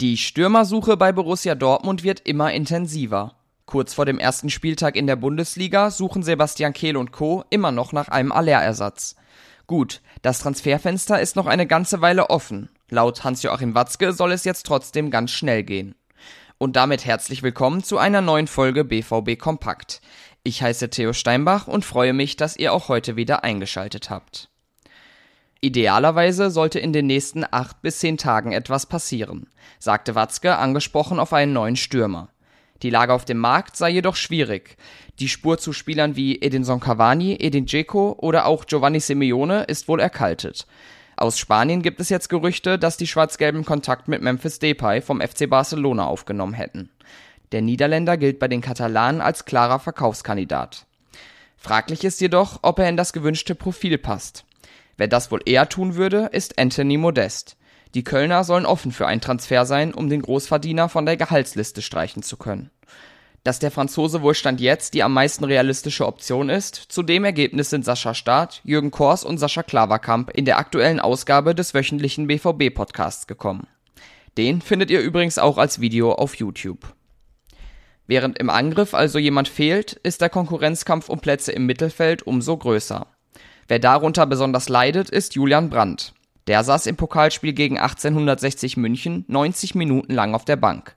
Die Stürmersuche bei Borussia Dortmund wird immer intensiver. Kurz vor dem ersten Spieltag in der Bundesliga suchen Sebastian Kehl und Co. immer noch nach einem Allerersatz. Gut, das Transferfenster ist noch eine ganze Weile offen. Laut Hans-Joachim Watzke soll es jetzt trotzdem ganz schnell gehen. Und damit herzlich willkommen zu einer neuen Folge BVB Kompakt. Ich heiße Theo Steinbach und freue mich, dass ihr auch heute wieder eingeschaltet habt. Idealerweise sollte in den nächsten acht bis zehn Tagen etwas passieren, sagte Watzke, angesprochen auf einen neuen Stürmer. Die Lage auf dem Markt sei jedoch schwierig. Die Spur zu Spielern wie Edinson Cavani, Edin Dzeko oder auch Giovanni Simeone ist wohl erkaltet. Aus Spanien gibt es jetzt Gerüchte, dass die Schwarz-Gelben Kontakt mit Memphis Depay vom FC Barcelona aufgenommen hätten. Der Niederländer gilt bei den Katalanen als klarer Verkaufskandidat. Fraglich ist jedoch, ob er in das gewünschte Profil passt. Wer das wohl eher tun würde, ist Anthony Modest. Die Kölner sollen offen für einen Transfer sein, um den Großverdiener von der Gehaltsliste streichen zu können. Dass der Franzose wohl Stand jetzt die am meisten realistische Option ist, zu dem Ergebnis sind Sascha Staat, Jürgen Kors und Sascha Klaverkamp in der aktuellen Ausgabe des wöchentlichen BVB-Podcasts gekommen. Den findet ihr übrigens auch als Video auf YouTube. Während im Angriff also jemand fehlt, ist der Konkurrenzkampf um Plätze im Mittelfeld umso größer. Wer darunter besonders leidet, ist Julian Brandt. Der saß im Pokalspiel gegen 1860 München 90 Minuten lang auf der Bank.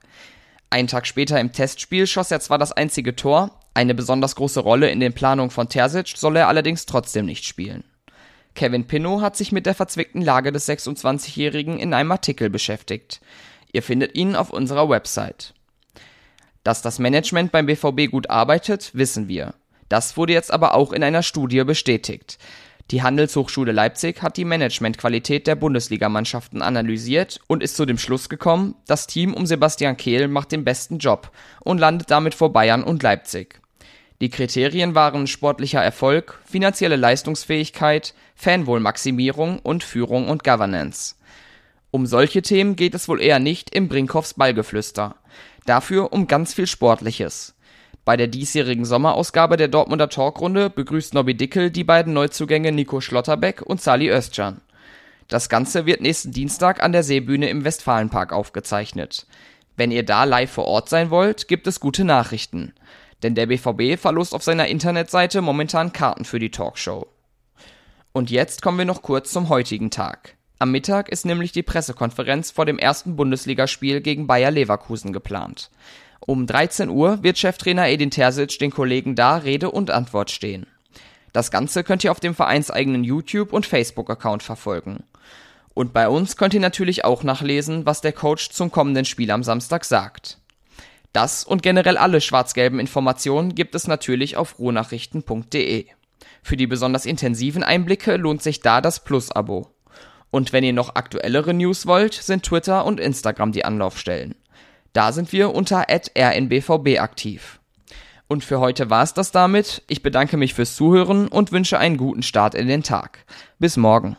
Einen Tag später im Testspiel schoss er zwar das einzige Tor, eine besonders große Rolle in den Planungen von Terzic soll er allerdings trotzdem nicht spielen. Kevin Pinnow hat sich mit der verzwickten Lage des 26-Jährigen in einem Artikel beschäftigt. Ihr findet ihn auf unserer Website. Dass das Management beim BVB gut arbeitet, wissen wir. Das wurde jetzt aber auch in einer Studie bestätigt. Die Handelshochschule Leipzig hat die Managementqualität der Bundesligamannschaften analysiert und ist zu dem Schluss gekommen, das Team um Sebastian Kehl macht den besten Job und landet damit vor Bayern und Leipzig. Die Kriterien waren sportlicher Erfolg, finanzielle Leistungsfähigkeit, Fanwohlmaximierung und Führung und Governance. Um solche Themen geht es wohl eher nicht im Brinkhoffs Ballgeflüster. Dafür um ganz viel Sportliches. Bei der diesjährigen Sommerausgabe der Dortmunder Talkrunde begrüßt Nobby Dickel die beiden Neuzugänge Nico Schlotterbeck und Sali Özcan. Das Ganze wird nächsten Dienstag an der Seebühne im Westfalenpark aufgezeichnet. Wenn ihr da live vor Ort sein wollt, gibt es gute Nachrichten. Denn der BVB verlost auf seiner Internetseite momentan Karten für die Talkshow. Und jetzt kommen wir noch kurz zum heutigen Tag. Am Mittag ist nämlich die Pressekonferenz vor dem ersten Bundesligaspiel gegen Bayer Leverkusen geplant. Um 13 Uhr wird Cheftrainer Edin Terzic den Kollegen da Rede und Antwort stehen. Das Ganze könnt ihr auf dem vereinseigenen YouTube- und Facebook-Account verfolgen. Und bei uns könnt ihr natürlich auch nachlesen, was der Coach zum kommenden Spiel am Samstag sagt. Das und generell alle schwarz-gelben Informationen gibt es natürlich auf ruhnachrichten.de. Für die besonders intensiven Einblicke lohnt sich da das Plus-Abo. Und wenn ihr noch aktuellere News wollt, sind Twitter und Instagram die Anlaufstellen. Da sind wir unter rnbvb aktiv. Und für heute war es das damit. Ich bedanke mich fürs Zuhören und wünsche einen guten Start in den Tag. Bis morgen.